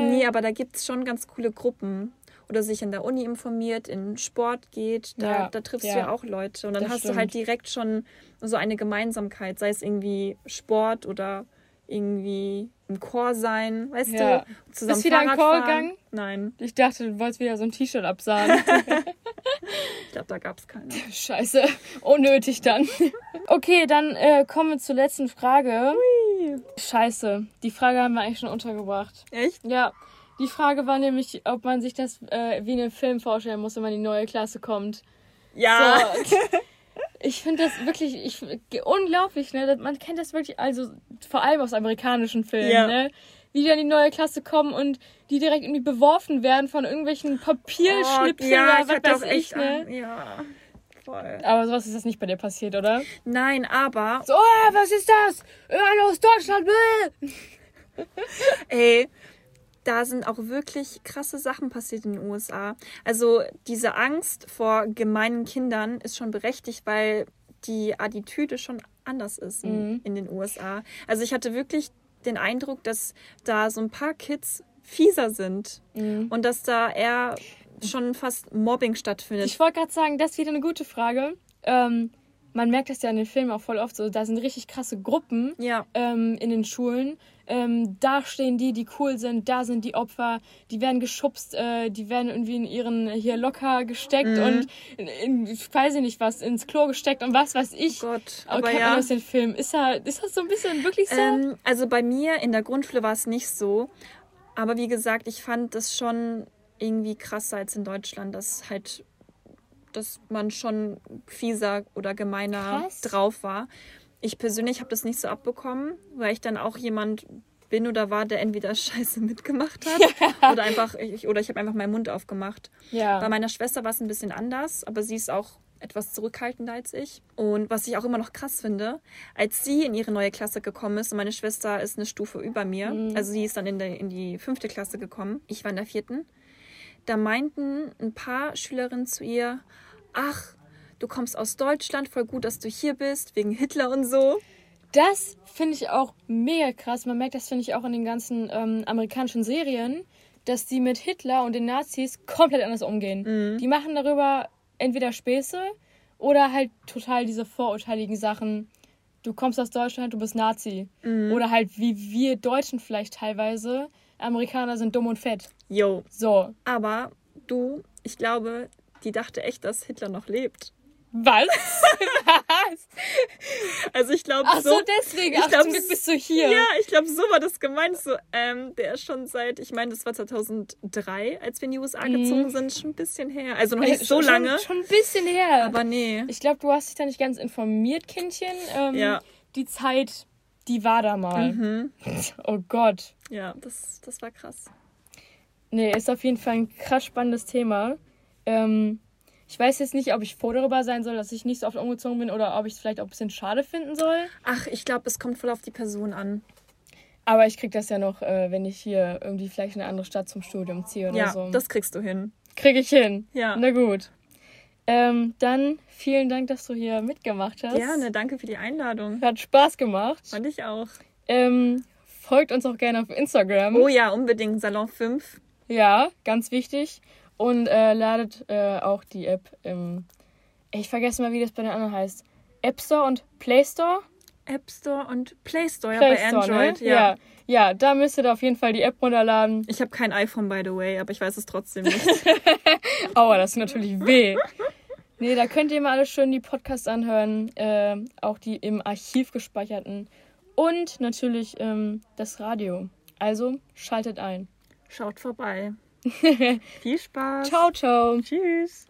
nee, aber da gibt es schon ganz coole Gruppen oder sich in der Uni informiert, in Sport geht, da, ja, da triffst ja. du ja auch Leute. Und dann hast stimmt. du halt direkt schon so eine Gemeinsamkeit, sei es irgendwie Sport oder irgendwie im Chor sein, weißt ja. du? Zusammen Bist wieder im Chor gegangen? Nein. Ich dachte, du wolltest wieder so ein T-Shirt absahen. ich glaube, da gab es keine. Scheiße. Unnötig dann. okay, dann äh, kommen wir zur letzten Frage. Hui. Scheiße. Die Frage haben wir eigentlich schon untergebracht. Echt? Ja. Die Frage war nämlich, ob man sich das äh, wie einen Film vorstellen muss, wenn man in die neue Klasse kommt. Ja. So. Ich finde das wirklich ich, unglaublich, ne? Man kennt das wirklich, also vor allem aus amerikanischen Filmen, ja. ne? Wie die dann in die neue Klasse kommen und die direkt irgendwie beworfen werden von irgendwelchen Papierschnipseln oh, ja, oder was weiß ich, ne? An, ja. Voll. Aber sowas ist das nicht bei dir passiert, oder? Nein, aber. So, oh, was ist das? Einer aus Deutschland. Ey, da sind auch wirklich krasse Sachen passiert in den USA. Also diese Angst vor gemeinen Kindern ist schon berechtigt, weil die Attitüde schon anders ist in, mhm. in den USA. Also ich hatte wirklich den Eindruck, dass da so ein paar Kids fieser sind mhm. und dass da eher schon fast Mobbing stattfindet. Ich wollte gerade sagen, das ist wieder eine gute Frage. Ähm, man merkt das ja in den Filmen auch voll oft so, da sind richtig krasse Gruppen ja. ähm, in den Schulen ähm, da stehen die, die cool sind, da sind die Opfer, die werden geschubst, äh, die werden irgendwie in ihren hier locker gesteckt mhm. und in, in, ich weiß nicht was, ins Klo gesteckt und was weiß ich. Gott, aber ja. aus den Film. Ist, da, ist das so ein bisschen wirklich so? Ähm, also bei mir in der Grundschule war es nicht so, aber wie gesagt, ich fand das schon irgendwie krasser als in Deutschland, dass halt dass man schon fieser oder gemeiner Krass. drauf war ich persönlich habe das nicht so abbekommen, weil ich dann auch jemand bin oder war, der entweder Scheiße mitgemacht hat ja. oder einfach ich, oder ich habe einfach meinen Mund aufgemacht. Ja. Bei meiner Schwester war es ein bisschen anders, aber sie ist auch etwas zurückhaltender als ich. Und was ich auch immer noch krass finde, als sie in ihre neue Klasse gekommen ist, und meine Schwester ist eine Stufe über mir, mhm. also sie ist dann in, der, in die fünfte Klasse gekommen, ich war in der vierten, da meinten ein paar Schülerinnen zu ihr, ach, du kommst aus Deutschland, voll gut, dass du hier bist, wegen Hitler und so. Das finde ich auch mega krass. Man merkt das, finde ich, auch in den ganzen ähm, amerikanischen Serien, dass die mit Hitler und den Nazis komplett anders umgehen. Mhm. Die machen darüber entweder Späße oder halt total diese vorurteiligen Sachen. Du kommst aus Deutschland, du bist Nazi. Mhm. Oder halt wie wir Deutschen vielleicht teilweise. Amerikaner sind dumm und fett. Jo. So. Aber du, ich glaube, die dachte echt, dass Hitler noch lebt. Was? Was? Also ich glaube so. Ach so, deswegen. Ich Ach, glaub, zum Glück bist du hier. Ja, ich glaube, so war das gemeint. So, ähm, der ist schon seit, ich meine, das war 2003, als wir in die USA mhm. gezogen sind, schon ein bisschen her. Also noch nicht äh, so schon, lange. Schon ein bisschen her. Aber nee. Ich glaube, du hast dich da nicht ganz informiert, Kindchen. Ähm, ja. Die Zeit, die war da mal. Mhm. Oh Gott. Ja, das, das war krass. Nee, ist auf jeden Fall ein krass spannendes Thema. Ähm, ich weiß jetzt nicht, ob ich froh darüber sein soll, dass ich nicht so oft umgezogen bin oder ob ich es vielleicht auch ein bisschen schade finden soll. Ach, ich glaube, es kommt voll auf die Person an. Aber ich krieg das ja noch, äh, wenn ich hier irgendwie vielleicht in eine andere Stadt zum Studium ziehe oder ja, so. Ja, das kriegst du hin. Krieg ich hin. Ja. Na gut. Ähm, dann vielen Dank, dass du hier mitgemacht hast. Gerne, danke für die Einladung. Hat Spaß gemacht. Fand ich auch. Ähm, folgt uns auch gerne auf Instagram. Oh ja, unbedingt. Salon 5. Ja, ganz wichtig. Und äh, ladet äh, auch die App im. Ich vergesse mal, wie das bei den anderen heißt. App Store und Play Store? App Store und Play Store, Play ja, bei Store, Android. ne? Ja. ja. Ja, da müsst ihr auf jeden Fall die App runterladen. Ich habe kein iPhone, by the way, aber ich weiß es trotzdem nicht. Aua, das ist natürlich weh. Nee, da könnt ihr mal alles schön die Podcasts anhören, äh, auch die im Archiv gespeicherten und natürlich ähm, das Radio. Also schaltet ein. Schaut vorbei. Viel Spaß. Ciao, ciao. Tschüss.